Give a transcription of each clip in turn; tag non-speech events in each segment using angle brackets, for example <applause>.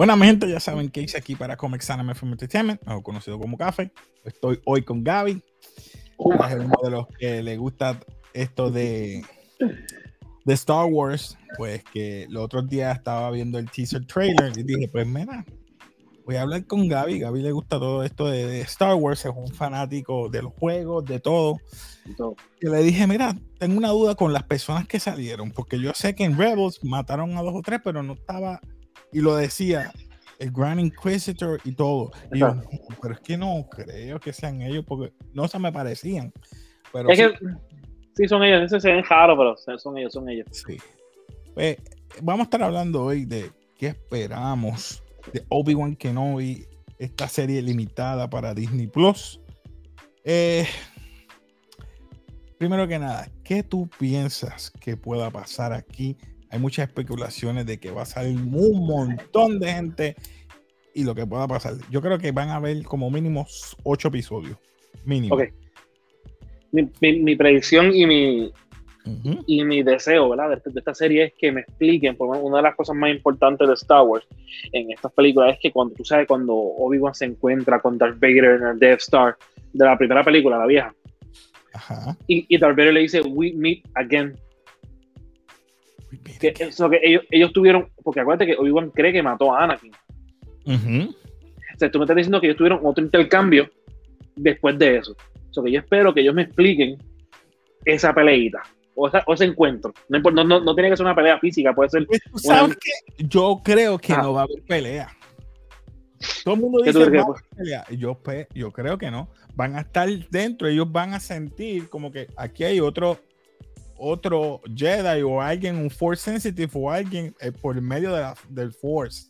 Bueno, mi gente, ya saben que hice aquí para Comics Anime Film Entertainment, mejor conocido como Café. Estoy hoy con Gaby. Es uno de los que le gusta esto de, de Star Wars. Pues que los otros días estaba viendo el teaser trailer y dije, pues mira, voy a hablar con Gaby. Gaby le gusta todo esto de, de Star Wars, es un fanático de los juegos, de todo. Y le dije, mira, tengo una duda con las personas que salieron, porque yo sé que en Rebels mataron a dos o tres, pero no estaba, y lo decía, el Grand Inquisitor y todo. Y yo, pero es que no creo que sean ellos, porque no se me parecían. Pero Es sí, que sí son ellos, ese se ven raro, pero son ellos, son ellos. sí. Pues, vamos a estar hablando hoy de qué esperamos de Obi-Wan Kenobi, esta serie limitada para Disney Plus. Eh, primero que nada, ¿qué tú piensas que pueda pasar aquí? Hay muchas especulaciones de que va a salir un montón de gente y lo que pueda pasar. Yo creo que van a haber como mínimo ocho episodios. Mínimo. Ok. Mi, mi- mi predicción y mi, y mi deseo ¿verdad? De, de esta serie es que me expliquen, porque una de las cosas más importantes de Star Wars en estas películas es que cuando tú sabes cuando Obi-Wan se encuentra con Darth Vader en el Death Star de la primera película, la vieja, Ajá. y, y Darth Vader le dice, we meet again. Que, eso que ellos, ellos tuvieron, porque acuérdate que Obi-Wan cree que mató a Anakin. Ujú. O sea, tú me estás diciendo que ellos tuvieron otro intercambio después de eso. O sea, que yo espero que ellos me expliquen esa peleita o, esa- o ese encuentro. No, tiene que ser una pelea física, puede ser. Pues sabes que yo creo que Ah. no va a haber pelea. Todo el mundo ¿Qué tú dice crees "Va a que haber pelea". Yo, pe- yo creo que no. Van a estar dentro, ellos van a sentir como que aquí hay otro otro Jedi o alguien, un Force Sensitive o alguien eh, por medio de la- del Force.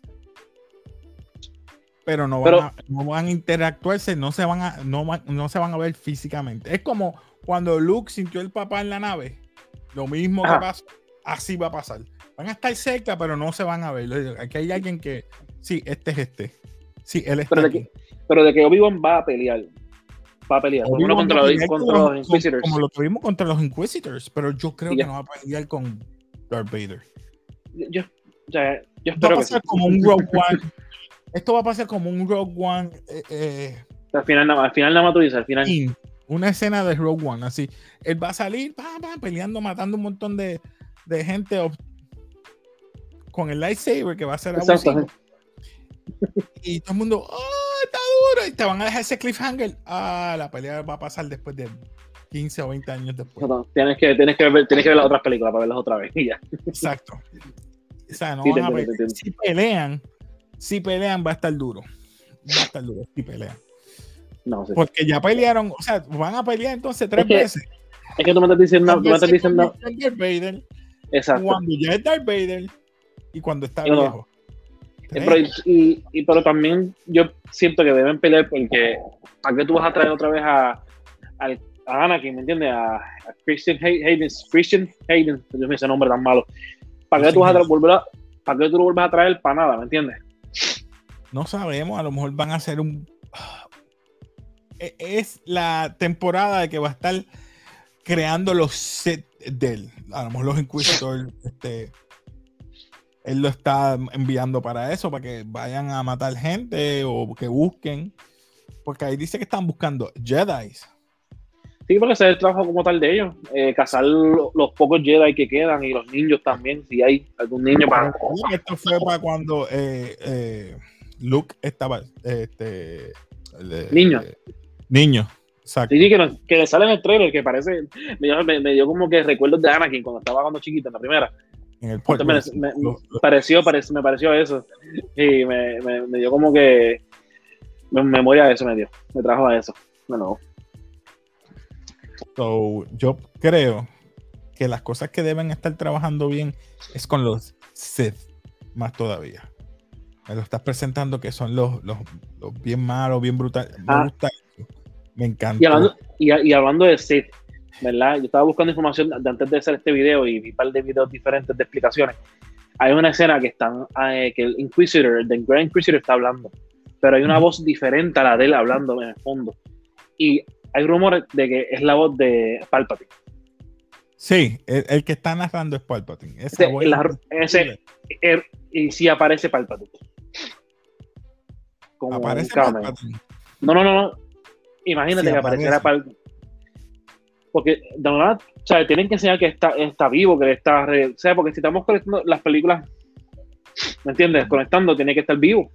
Pero no van, Pero- a, no van a interactuarse, no se van a, no, no se van a ver físicamente. Es como cuando Luke sintió el papá en la nave. Lo mismo que pasó, así va a pasar. Van a estar cerca, pero no se van a ver. Aquí hay alguien que, sí, este es este. Sí, él está Pero de aquí. que, pero de que Obi-Wan va a pelear. Va a pelear. Obi-Wan contra, los, contra con- los Inquisitors. Como lo tuvimos contra los Inquisitors, pero yo creo Y que no va a pelear con Darth Vader. Yo, o sea, yo Esto va espero a que sí. pasar como un <laughs> Rogue One. Esto va a pasar como un Rogue One. eh, eh, Al final, al final nada más tú dices, al final. in, una escena de Rogue One, así. Él va a salir pa, pa, peleando, matando un montón de, de gente ob- con el lightsaber que va a ser abusivo. Y todo el mundo, ¡oh! Y te van a dejar ese cliffhanger. Ah, la pelea va a pasar después de 15 o 20 años después. No, tienes, que, tienes, que ver, tienes que ver las otras películas para verlas otra vez. <laughs> Y ya. Exacto. O sea, no Sí, van a entiendo. Si pelean, si pelean, va a estar duro. Va a estar duro si pelean. No, sí. Porque ya pelearon, o sea, van a pelear entonces tres Es que- veces. Es que tú me estás diciendo. Tú me estás diciendo Darth Vader, exacto. cuando ya es Darth Vader y cuando está viejo. Eh, Pero, y, y- pero también yo siento que deben pelear porque ¿para qué tú vas a traer otra vez a, al- a Anakin, ¿me entiendes? A, a Christian Hay- Hayden, Christian Hayden, Dios mío, ese nombre tan malo. ¿Para qué tú vas a volver a, para qué tú lo vuelves a traer para nada, ¿me entiendes? No sabemos, a lo mejor van a hacer un. <sighs> E- Es la temporada de que va a estar creando los sets de él. A lo mejor los Inquisitors, este, él lo está enviando para eso, para que vayan a matar gente o que busquen. Porque ahí dice que están buscando Jedi. Sí, porque ese es el trabajo como tal de ellos. eh, cazar lo- los pocos Jedi que quedan y los niños también, si hay algún niño para... Esto fue para cuando eh, eh, Luke estaba. Este, el- Niño. eh, niño, exacto. Sí, sí, que, nos- que le sale en el trailer, que parece... Me dio, me- me dio como que recuerdos de Anakin cuando estaba cuando chiquito en la primera. En el Entonces, me, pareció, me pareció eso. Y me, dio como que me- memoria de eso me dio. Me trajo a eso. Bueno, So, yo creo que las cosas que deben estar trabajando bien es con los Sith, más todavía. Me lo estás presentando que son los, los, los bien malos, bien brutales. Me Ah. eso. Me encanta. y hablando, y, y hablando de Sith, ¿verdad? Yo estaba buscando información de antes de hacer este video y vi un par de videos diferentes de explicaciones. Hay una escena que están eh, que el Inquisitor, el The Grand Inquisitor está hablando, pero hay una voz diferente a la de él hablando en el fondo. Y hay rumores de que es la voz de Palpatine. Sí, el, el que está narrando es Palpatine. Esa Ese- voz- la- ese- Er- y sí aparece Palpatine. como Aparece. Palpatine. No, no, no, no. Imagínate Sí, que apareciera aparece. Porque, de verdad, o sea, tienen que enseñar que está, está vivo, que está. O sea, porque si estamos conectando las películas, ¿me entiendes? Conectando, tiene que estar vivo.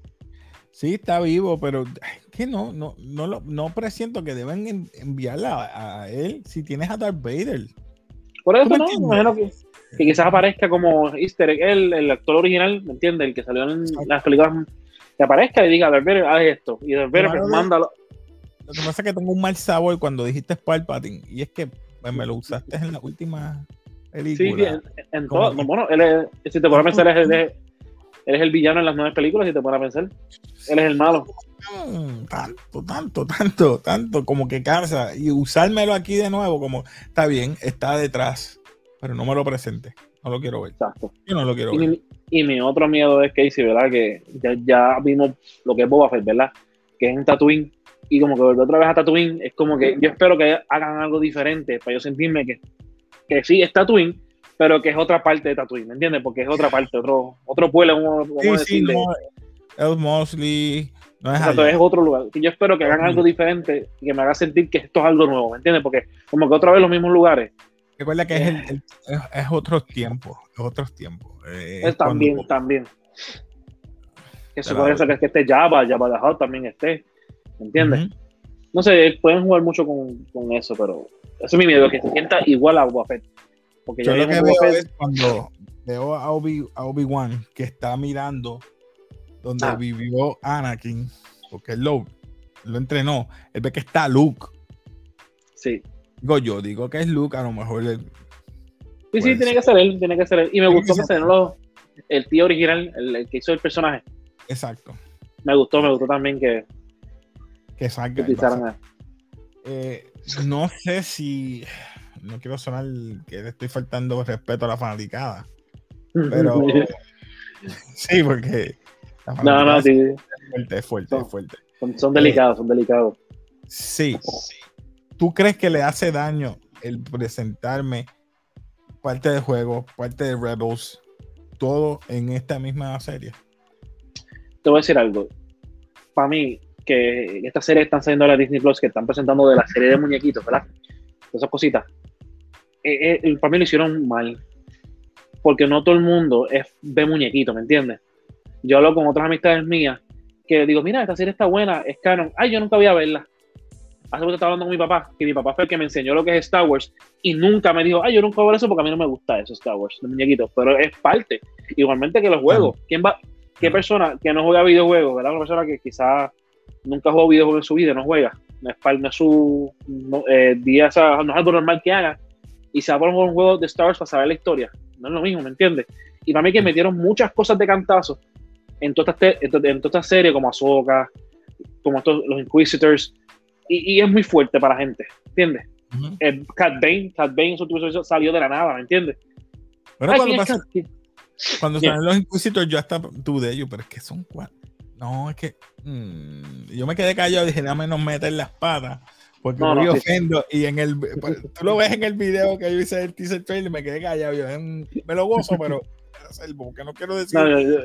Sí, está vivo, pero que no, no, no, lo- no presiento que deben en- enviarla a, a él si tienes a Darth Vader. Por ¿Tú eso, ¿no? Imagino que, que quizás aparezca como Easter egg, el, el actor original, ¿me entiendes? El que salió en Exacto. las películas, que aparezca y diga, Darth Vader, haz esto. Y Darth Vader, pues, de- mándalo. Lo que pasa es que tengo un mal sabor cuando dijiste Palpatine y es que pues, me lo usaste en la última película. sí, en, en todo. Bueno, él es, si te pones a pensar, él es, él es- él es el villano en las nueve películas, si te pones a pensar. Él es el malo. Mm, tanto, tanto, tanto, tanto, como que cansa. Y usármelo aquí de nuevo, como está bien, está detrás, pero no me lo presente. No lo quiero ver. Exacto. Yo no lo quiero Y ver. mi, y mi otro miedo es Casey, ¿verdad? Que ya, ya vimos lo que es Boba Fett, ¿verdad? Que es en Tatooine. Y como que volver otra vez a Tatooine es como que yo espero que hagan algo diferente para yo sentirme que, que sí es Tatooine, pero que es otra parte de Tatooine, ¿me entiendes? Porque es otra parte, otro, otro pueblo, vamos Sí, a sí, decirle. no, El Mosley no es Exacto, allá. es otro lugar. Yo espero que hagan algo diferente y que me haga sentir que esto es algo nuevo, ¿me entiendes? Porque como que otra vez los mismos lugares. Recuerda que es, el, el- es, tiempos, es otros tiempos. Eh, Es también, cuando- también. Que Claro. supone eso que, que esté Java, Java the Hutt también esté. ¿Me entiendes? No sé, pueden jugar mucho con, con eso, pero eso es mi miedo, que se sienta igual a Boba Fett. Porque Yo lo que veo Fett- es cuando veo a Obi- a Obi-Wan que está mirando donde Ah. vivió Anakin, porque él lo, lo entrenó. Él ve que está Luke. Sí, Digo yo, digo que es Luke, a lo mejor él- sí, sí, tiene que ser él, tiene que ser él. Y me gustó que se los, el tío original, el, el que hizo el personaje. exacto, Me gustó, me gustó también que, que salga. Eh, no sé si, <sighs> no quiero sonar que le estoy faltando respeto a la fanaticada, pero <laughs> sí, porque no, no, es sí, fuerte, es fuerte, es fuerte. son, son delicados, son delicados. Sí. ¿Tú crees que le hace daño el presentarme parte del juego, parte de Rebels, todo en esta misma serie? Te voy a decir algo. Para mí, que estas series están saliendo de la Disney Plus, que están presentando de la serie de muñequitos, ¿verdad? Esas cositas. Eh, eh, para mí lo hicieron mal. Porque no todo el mundo es, ve muñequitos, ¿me entiendes? Yo hablo con otras amistades mías que digo, mira, esta serie está buena, es canon. Ay, yo nunca voy a verla. Hace poco estaba hablando con mi papá, que mi papá fue el que me enseñó lo que es Star Wars y nunca me dijo, ay, yo nunca voy a ver eso porque a mí no me gusta eso, Star Wars, de muñequitos. Pero es parte. Igualmente que los juegos. ¿Quién va, ¿Qué persona que no juega videojuegos, ¿verdad? Una persona que quizás nunca jugó videojuegos en su vida, no juega, no es, par- no es su no, eh, día, no es algo normal que haga, y se va a poner un juego de Star Wars para saber la historia. No es lo mismo, ¿me entiendes? Y para mí que metieron muchas cosas de cantazo en todas estas en to- en todas estas series, como Ahsoka, como estos, los Inquisitors, y, y es muy fuerte para la gente, ¿entiendes? Ujú. Eh, Cat Bane, Cat Bane salió de la nada, ¿me entiendes? Pero Ay, cuando, ¿quién es pasa- cuando salen los inquisitores, yo hasta dudé yo, pero es que son cuatro. No, es que mm, yo me quedé callado y dije, dame no meter las patas. Porque No, voy no, sí. ofendo. Y en el pues, tú lo ves en el video que yo hice del teaser trailer, me quedé callado. Yo "Mm, me lo gozo, pero porque no quiero decir. No, yo- yo-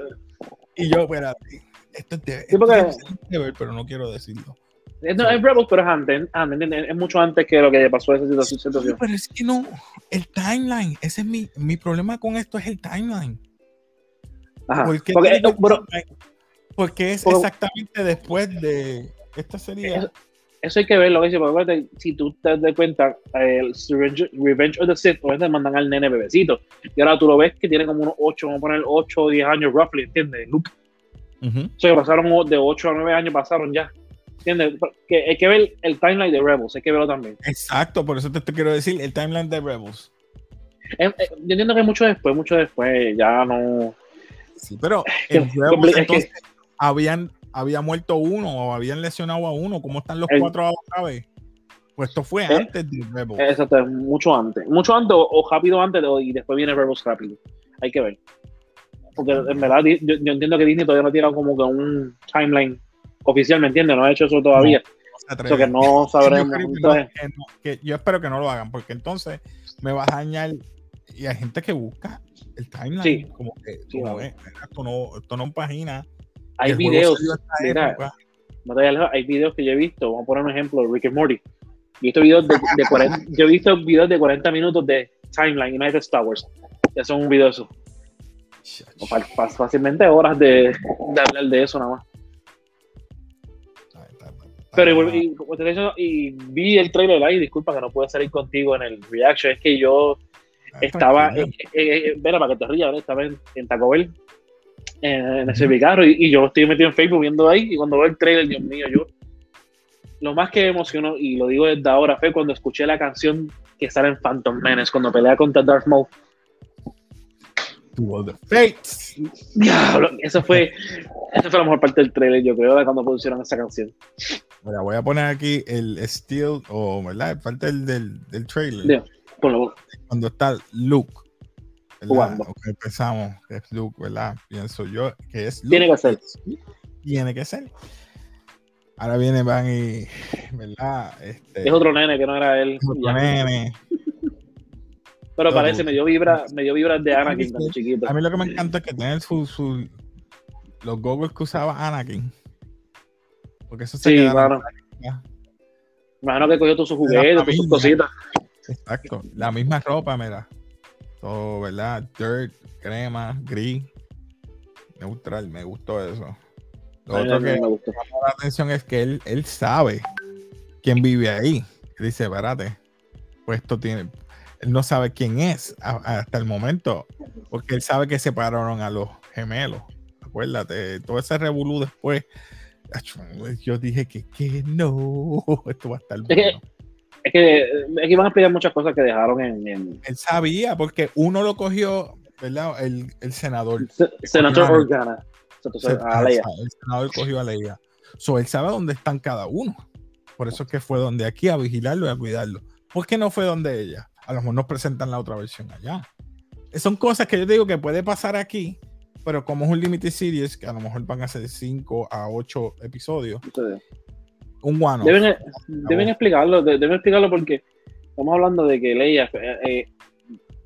Y yo, espérate, esto es de, Sí, esto porque- es de ver, pero no quiero decirlo. es, no, es Rebels, pero es antes, antes, es mucho antes que lo que pasó esa situación. Sí, situación. pero es que no, el timeline, ese es mi, mi problema con esto es el timeline. Ajá. ¿Por qué Porque, tiene eh, el pero? Porque es exactamente después de esta serie. Eso- eso hay que verlo, porque si tú te das cuenta, el Revenge, of the Sith, obviamente mandan al nene bebecito. Y ahora tú lo ves que tiene como unos 8, vamos a poner 8 o 10 años, roughly, ¿entiendes? Luke. O sea, pasaron de 8 a 9 años, pasaron ya. ¿Entiendes? Que hay que ver el timeline de Rebels, hay que verlo también. Exacto, por eso te, te quiero decir el timeline de Rebels. Eh, eh, yo entiendo que mucho después, mucho después, ya no. Sí, pero en Rebels entonces habían, había muerto uno o habían lesionado a uno. ¿Cómo están los El- cuatro ahora vez? Pues esto fue Eh, antes de Rebels. Exacto, mucho antes. Mucho antes o, o rápido antes de- y después viene Rebels rápido. Hay que ver. Porque en verdad yo, yo entiendo que Disney todavía no tirado como que un timeline oficial, ¿me entiendes? No ha hecho eso todavía. No Eso que no <laughs> sabremos. creo que no, Entonces, que no, que yo espero que no lo hagan, porque entonces me vas a dañar. Y hay gente que busca el timeline. Sí. Como que, Sí, ves, esto no, esto no página. Hay videos. mira, no te hay videos que yo he visto, vamos a poner un ejemplo, Rick and Morty. Yo he visto videos de, de 40, <laughs> yo he visto videos de 40 minutos de timeline de Star Wars. Ya son un video de eso. Fácilmente horas de, de hablar de eso nada más. Pero y, como te digo, y vi el trailer ahí, disculpa que no pude salir contigo en el reaction, es que yo estaba, eh, eh, eh, para que te rías, estaba en, en Taco Bell, en, en ese carro, y, y yo estoy metido en Facebook viendo ahí, y cuando veo el trailer, Dios mío, yo, lo más que me emocionó, y lo digo desde ahora, fue cuando escuché la canción que sale en Phantom Menace, cuando pelea contra Darth Maul. To all the fates. Diablo, eso fue, esa fue la mejor parte del trailer, yo creo, de cuando pusieron esa canción. Mira, voy a poner aquí el steel, o ¿verdad? Parte del, del, del trailer. Cuando está Luke. Jugando. O que Empezamos, que es Luke, ¿verdad? Pienso yo que es Luke. Tiene que ser. Tiene que ser. Ahora viene Van y, ¿verdad? Este, Es otro nene que no era él. otro nene. Pero parece, me dio vibra, me dio vibras de Anakin cuando chiquito. A mí lo que me encanta es que tiene su, su- los goggles que usaba Anakin. Porque eso se Sí, ya. Imagino que cogió todos sus juguetes, todas sus cositas. Exacto. La misma ropa, mira. Todo, ¿verdad? Dirt, crema, gris, neutral. Me gustó eso. Lo otro que me gustó. llama la atención es que él, él sabe quién vive ahí. Él dice, espérate, pues esto tiene. Él no sabe quién es hasta el momento, porque él sabe que separaron a los gemelos. Acuérdate, todo ese revolú después. Yo dije que, que no, <laughs> esto va a estar bueno. Es que van a explicar muchas cosas que dejaron en, en Él sabía, porque uno lo cogió, ¿verdad? El, el senador. Se- Senator Claro. Organa. Entonces, Se- a Leia. El senador cogió a Leia. So, él sabe dónde están cada uno. Por eso es que fue donde aquí a vigilarlo y a cuidarlo. ¿Por qué no fue donde ella? A lo mejor nos presentan la otra versión allá. Son cosas que yo digo que puede pasar aquí, pero como es un limited series, que a lo mejor van a ser 5 a 8 episodios, Entonces, un one Deben, deben explicarlo, de- deben explicarlo porque estamos hablando de que Leia, eh, eh,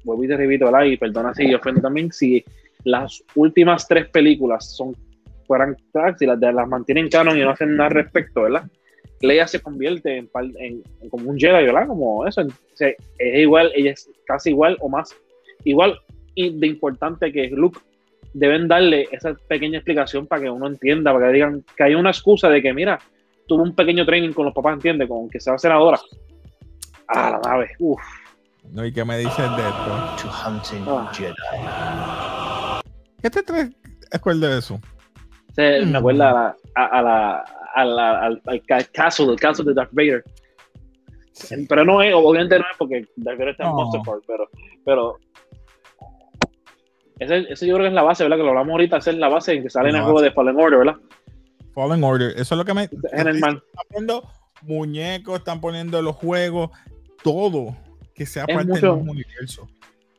vuelvo y te repito, ¿verdad? y perdona si yo ofendo también, si las últimas tres películas son fueran tracks y las, las mantienen canon y no hacen nada al respecto, ¿verdad? Leia se convierte en, en- en como un Jedi, ¿verdad? Como eso, en- o sea, es igual, ella es casi igual o más, igual y de importante que Luke. Deben darle esa pequeña explicación para que uno entienda, para que digan que hay una excusa de que, mira, tuvo un pequeño training con los papás, ¿entiendes? Con que sea senadora. Ah, la nave. Uf. ¿No? ¿Y qué me dices de esto? to hunting Ah. Jedi. ¿Qué te traes acuerdo de eso? Se- Mm. Me acuerda a la, a, a la, a la- al, al ca- castle, el castle de Darth Vader. Pero no es, obviamente no es porque Darth Vader está en No. Monster Park, pero, pero ese, ese yo creo que es la base, ¿verdad? Que lo hablamos ahorita, esa es la base en que sale en La el juego de Fallen Order, ¿verdad? Fallen Order. Eso es lo que me. Están poniendo muñecos, están poniendo los juegos, todo que sea Es parte mucho. del universo.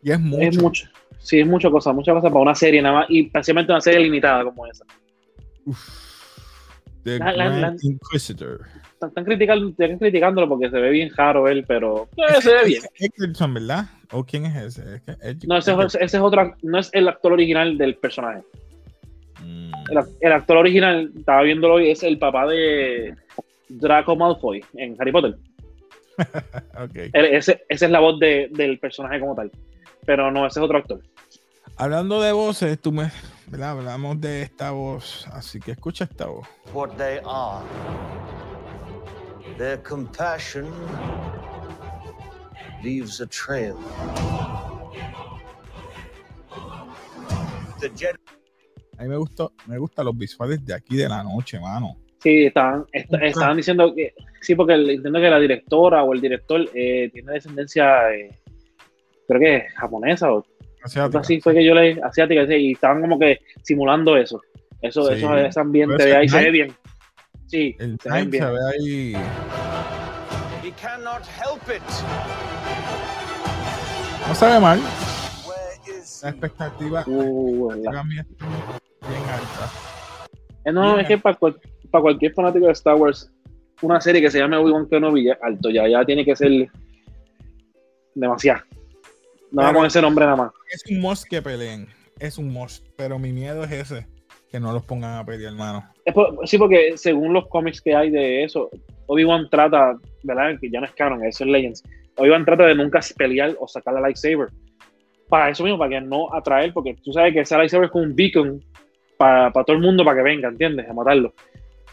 Y es mucho. Es mucho. Sí, es mucha cosa, muchas cosas para una serie nada más, y especialmente una serie limitada como esa. The La- la- Grand la- Inquisitor. Están, criticando, están criticándolo porque se ve bien raro él, pero eh, se ve bien. Eccleston, ¿verdad? ¿O quién es ese? Es que- es- No, ese, es- ese es otro, no es el actor original del personaje. El, ac- el actor original, estaba viéndolo hoy, es el papá de Draco Malfoy en Harry Potter. <laughs> ok. Él- ese, esa es la voz de- del personaje como tal. Pero no, ese es otro actor. Hablando de voces, tú me. ¿verdad? Hablamos de esta voz, así que escucha esta voz. What they are. Their compassion leaves a trail. The Jedi A mí me gustó, me gustan los visuales de aquí de la noche, mano. Sí, estaban, est- estaban diciendo que. Sí, porque el- entiendo que la directora o el director eh, tiene descendencia, eh, creo que es japonesa o Asiática. así fue que yo le asiática sí, y estaban como que simulando eso. Eso, Sí. eso ese ambiente de ahí se ve bien. Sí, El se ven time se bien. ve ahí. He cannot help it. No se ve mal. La expectativa, Uh, la la- expectativa mía no, Bien. es que para, cual- para cualquier fanático de Star Wars, una serie que se llame Obi-Wan Kenobi alto, ya, ya tiene que ser demasiado. No Pero- con ese nombre nada más. Es un must que peleen. Es un must. Pero mi miedo es ese. que no los pongan a pelear, hermano. Es por- sí, porque según los cómics que hay de eso, Obi-Wan trata, ¿verdad? Que ya no es canon, eso es Legends. Obi-Wan trata de nunca pelear o sacar la lightsaber. Para eso mismo, para que no atraer, porque tú sabes que esa lightsaber es como un beacon para, para todo el mundo, para que venga, ¿entiendes? A matarlo.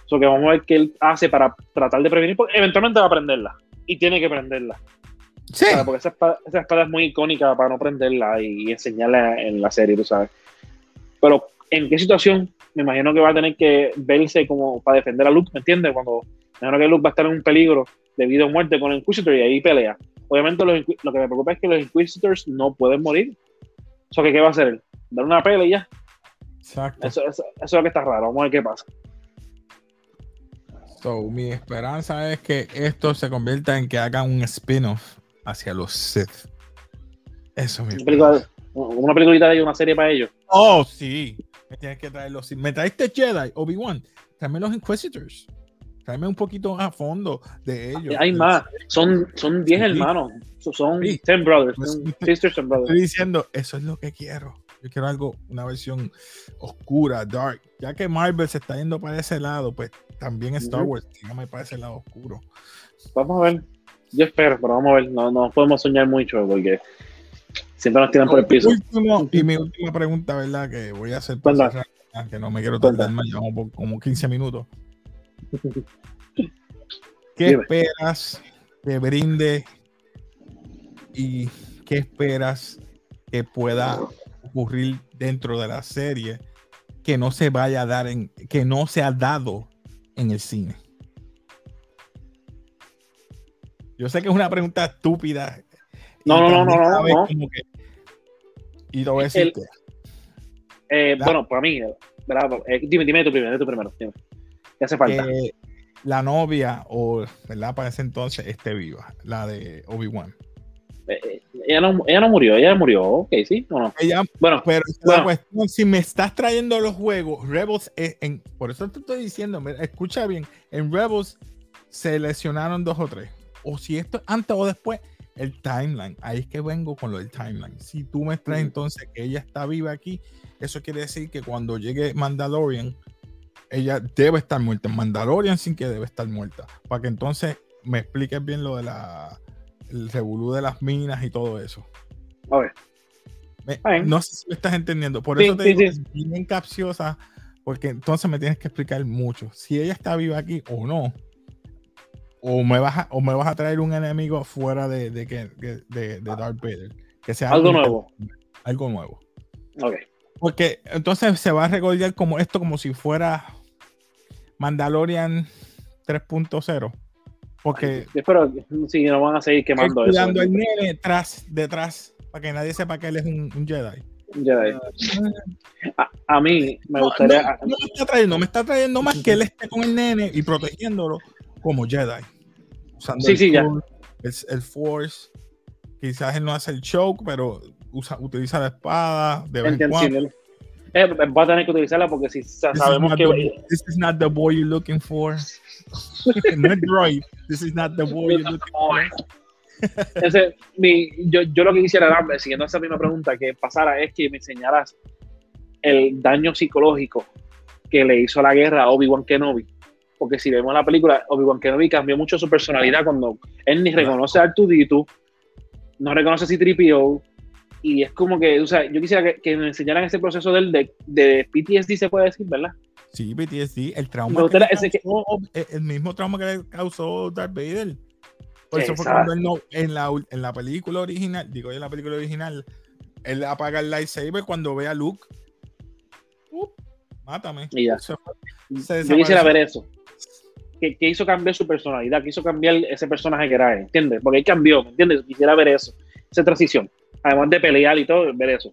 So que vamos a ver qué él hace para tratar de prevenir, porque eventualmente va a prenderla. Y tiene que prenderla. Sí, ¿sabes? Porque esa espada, esa espada es muy icónica para no prenderla y, enseñarla en la serie, tú sabes. Pero, ¿en qué situación? Me imagino que va a tener que verse como para defender a Luke, ¿me entiendes? Cuando me imagino que Luke va a estar en un peligro de vida o muerte con el Inquisitor y ahí pelea. Obviamente, los lo que me preocupa es que los Inquisitors no pueden morir. ¿Eso que qué va a hacer él? Dar una pelea y ya. Exacto. Eso, eso- eso es lo que está raro. Vamos a ver qué pasa. So, mi esperanza es que esto se convierta en que hagan un spin-off hacia los Sith. Eso es mi Una, película, una peliculita de ellos, una serie para ellos. Oh, sí. Me tienes que traer los. Me traiste Jedi, Obi-Wan. Tráeme los Inquisitors. Tráeme un poquito a fondo de ellos. Hay más. Son, son 10 Sí. hermanos. So- Son Sí. 10 brothers. Pues- sisters and brothers. Estoy diciendo, eso es lo que quiero. Yo quiero algo, una versión oscura, dark. Ya que Marvel se está yendo para ese lado, pues también Star. Wars, dígame para ese lado oscuro. Vamos a ver. Yo espero, pero vamos a ver. No, no podemos soñar mucho porque siempre nos tiran por el piso. Último, y mi última pregunta, ¿verdad? Que voy a hacer para cerrar, que no me quiero tardar más, llevamos por como 15 minutos. <laughs> ¿Qué Dime. esperas que brinde y qué esperas que pueda ocurrir dentro de la serie que no se vaya a dar en, que no se ha dado en el cine? Yo sé que es una pregunta estúpida. No, no, no, no, no, que- y te voy a decir Eh, bueno, para mí, ¿verdad? Eh, dime, dime tú primero, tú primero. Dime. ¿Qué hace falta? que la novia, o verdad, para ese entonces esté viva, la de Obi-Wan. Ella, no, ella no murió, ella murió. Ok, sí, o no. Ella, Bueno, pero Bueno. la cuestión, si me estás trayendo los juegos, Rebels, es en, por eso te estoy diciendo, escucha bien, en Rebels se lesionaron dos o tres. O si esto es antes o después, el timeline. Ahí es que vengo con lo del timeline. Si tú me traes entonces que ella está viva aquí, eso quiere decir que cuando llegue Mandalorian, ella debe estar muerta. Mandalorian sin que debe estar muerta. Para que entonces me expliques bien lo de la el revolú de las minas y todo eso. a ver. Me- no sé si me estás entendiendo. Por Sí, eso te sí, digo sí. que es bien capciosa, porque entonces me tienes que explicar mucho. Si ella está viva aquí o no. O me vas a, o me vas a traer un enemigo fuera de, de, que- de, de Darth Vader. Que sea Algo nuevo. Algo nuevo. Ok. Porque entonces se va a recordar como esto, como si fuera Mandalorian 3.0. Porque que sí, no van a seguir quemando eso. cuidando al nene tras, detrás, para que nadie sepa que él es un, un Jedi. Jedi. A, a mí me No, gustaría. no, no me está trayendo, me está trayendo más que él esté con el nene y protegiéndolo como Jedi. Usando Sí, el, sí, ya. Force, el, el Force. Quizás él no hace el choke, pero usa, utiliza la espada de vez en cuando. Eh, va a tener que utilizarla porque si sabemos que. the- this is not the boy you're looking for. <laughs> no droid. This is not the boy you're looking for. Ese, mi, yo, yo lo que quisiera darme, siguiendo esa misma pregunta que pasara, es que me enseñaras el daño psicológico que le hizo la guerra a Obi-Wan Kenobi. Porque si vemos la película, Obi-Wan Kenobi cambió mucho su personalidad cuando él ni reconoce a Artudito, no reconoce a C-3PO, y es como que, o sea, yo quisiera que, que me enseñaran ese proceso del de, de PTSD, se puede decir, ¿verdad? Sí, PTSD, el trauma. Que gustaría le ese que- causó, el- mismo trauma que le causó Darth Vader. Por eso fue cuando él no, en la, en la película original, digo yo en la película original, él apaga el lightsaber cuando ve a Luke. Up, mátame. Y ya. Se. Se Yo quisiera ver eso. Que, que hizo cambiar su personalidad, que hizo cambiar ese personaje que era él, ¿entiendes? Porque él cambió, ¿me entiendes? Quisiera ver eso, esa transición. Además de pelear y todo, ver eso.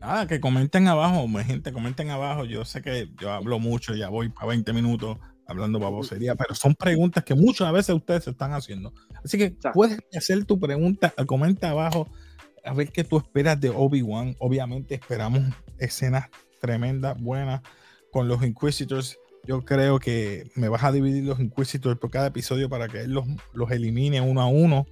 Nada, que comenten abajo, gente, comenten abajo. Yo sé que yo hablo mucho, ya voy para 20 minutos hablando babosería, pero son preguntas que muchas veces ustedes se están haciendo. Así que Exacto. puedes hacer tu pregunta, comenta abajo a ver qué tú esperas de Obi-Wan. Obviamente esperamos escenas tremendas, buenas con los Inquisitors. Yo creo que me vas a dividir los Inquisitors por cada episodio para que él los, los elimine uno a uno.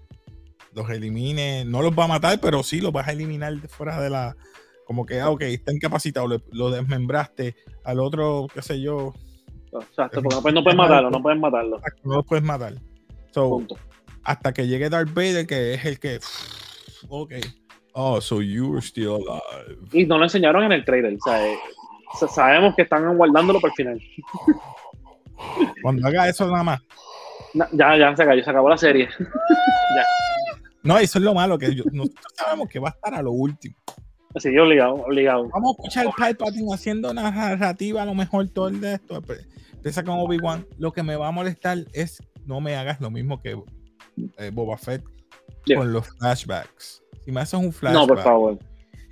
Los elimine, no los va a matar, pero sí los vas a eliminar de fuera de la, Como que, ah, ok, está incapacitado, lo desmembraste, al otro, qué sé yo, Exacto, porque no no pueden matarlo, no pueden matarlo. no lo puedes matar. So, Punto. hasta que llegue Darth Vader, que es el que, ok, oh, so you were still alive. Y no lo enseñaron en el trailer. O sea, eh, sa- sabemos que están guardándolo para el final. Cuando haga eso nada más. Na- Ya, ya se acabó, se acabó la serie. <laughs> No, eso es lo malo, que yo- nosotros sabemos que va a estar a lo último. Así obligado, obligado. Vamos a escuchar Palpatine haciendo una narrativa, a lo mejor todo el de esto. pe- Empieza con Obi-Wan. Lo que me va a molestar es no me hagas lo mismo que eh, Boba Fett Yeah. con los flashbacks. Si me haces un flashback No, por favor.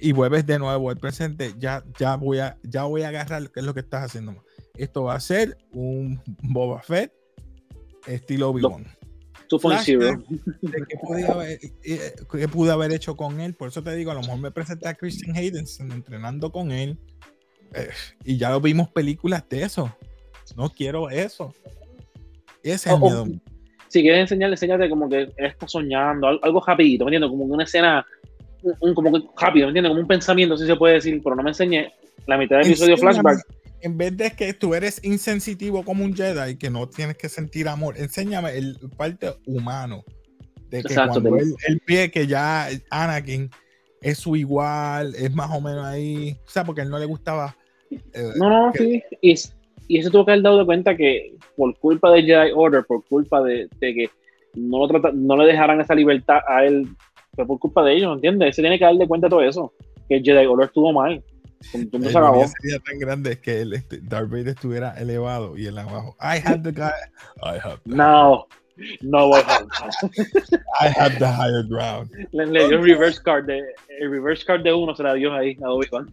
y vuelves de nuevo al presente, ya, ya, voy a, ya voy a agarrar qué es lo que estás haciendo. Esto va a ser un Boba Fett estilo Obi-Wan. 2.0. de qué pude, haber, eh, qué pude haber hecho con él. Por eso te digo, a lo mejor me presenté a Christian Hayden entrenando con él. eh, y ya lo vimos películas de eso. No quiero eso. Ese es el O- o- miedo. Si quieres enseñarle, enséñate como que él está soñando, al- algo rapidito, ¿me entiendes? Como una escena, un, un- como que rápido, ¿me entiendes? Como un pensamiento, si se puede decir, pero no me enseñé la mitad del episodio flashback. En vez de que tú eres insensitivo como un Jedi, que no tienes que sentir amor, enséñame el parte humano. De que Exacto, cuando él, él ve que ya Anakin es su igual, es más o menos ahí. O sea, porque a él no le gustaba. eh, No, no, que- sí. Y, y eso tuvo que haber dado de cuenta que por culpa de Jedi Order, por culpa de, de que no, lo trata- no le dejaran esa libertad a él, fue por culpa de ellos, ¿entiendes? Se tiene que dar de cuenta de todo eso. Que el Jedi Order estuvo mal. Punto El se acabó. ironía sería tan grande que el, este, Darth Vader estuviera elevado y él abajo. I have the guy. I have the, No, no voy a I have the higher ground. Le, le dio el reverse card de el reverse card de uno se la dio ahí a Obi-Wan.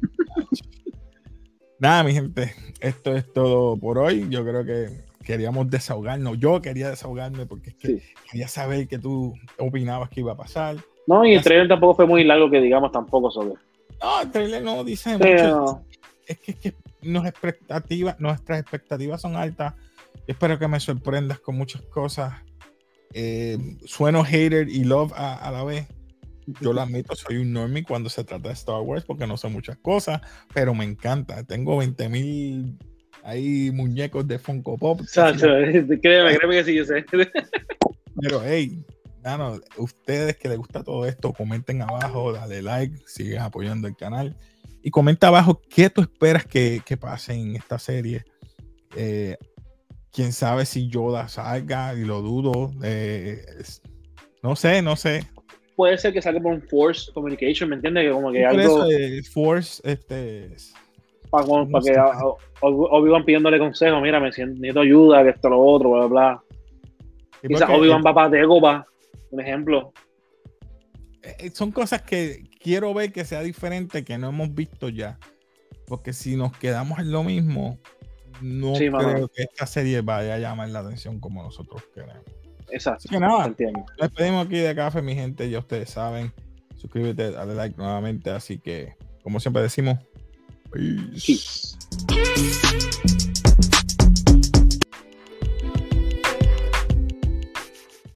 Nada, mi gente, esto es todo por hoy. Yo creo que queríamos desahogarnos. Yo quería desahogarme porque es que Sí. quería saber qué tú opinabas que iba a pasar. No, y el trailer tampoco fue muy largo que digamos tampoco sobre. No, el trailer no dice mucho. Es que, es que nos expectativas, nuestras expectativas son altas. Espero que me sorprendas con muchas cosas. Eh, sueno hater y love a, a la vez. Yo lo admito, soy un normie cuando se trata de Star Wars porque no sé muchas cosas, pero me encanta. Tengo 20 mil ahí muñecos de Funko Pop. Chacho, <laughs> créeme, créeme que sí, yo sé. Pero hey, mano, ustedes que les gusta todo esto, comenten abajo, dale like, sigan apoyando el canal. Y comenta abajo qué tú esperas que, que pase en esta serie. Eh, Quién sabe si Yoda salga y lo dudo. eh, es- no sé, no sé. Puede ser que salga por un Force Communication, ¿me entiendes? Que como que algo eso, eh, Force, este. para, no que Obi-Wan pidiéndole consejo, mira, me siento, necesito ayuda, que esto, lo otro, bla, bla, Quizás Obi-Wan va para Dagobah, un ejemplo. eh, son cosas que quiero ver que sea diferente, que no hemos visto ya. Porque si nos quedamos en lo mismo, no Sí, creo que esta serie vaya a llamar la atención como nosotros queremos. Exacto. Así que nada, Entiendo. nos despedimos aquí de café, mi gente. Ya ustedes saben. Suscríbete, dale like nuevamente. Así que, como siempre decimos, peace.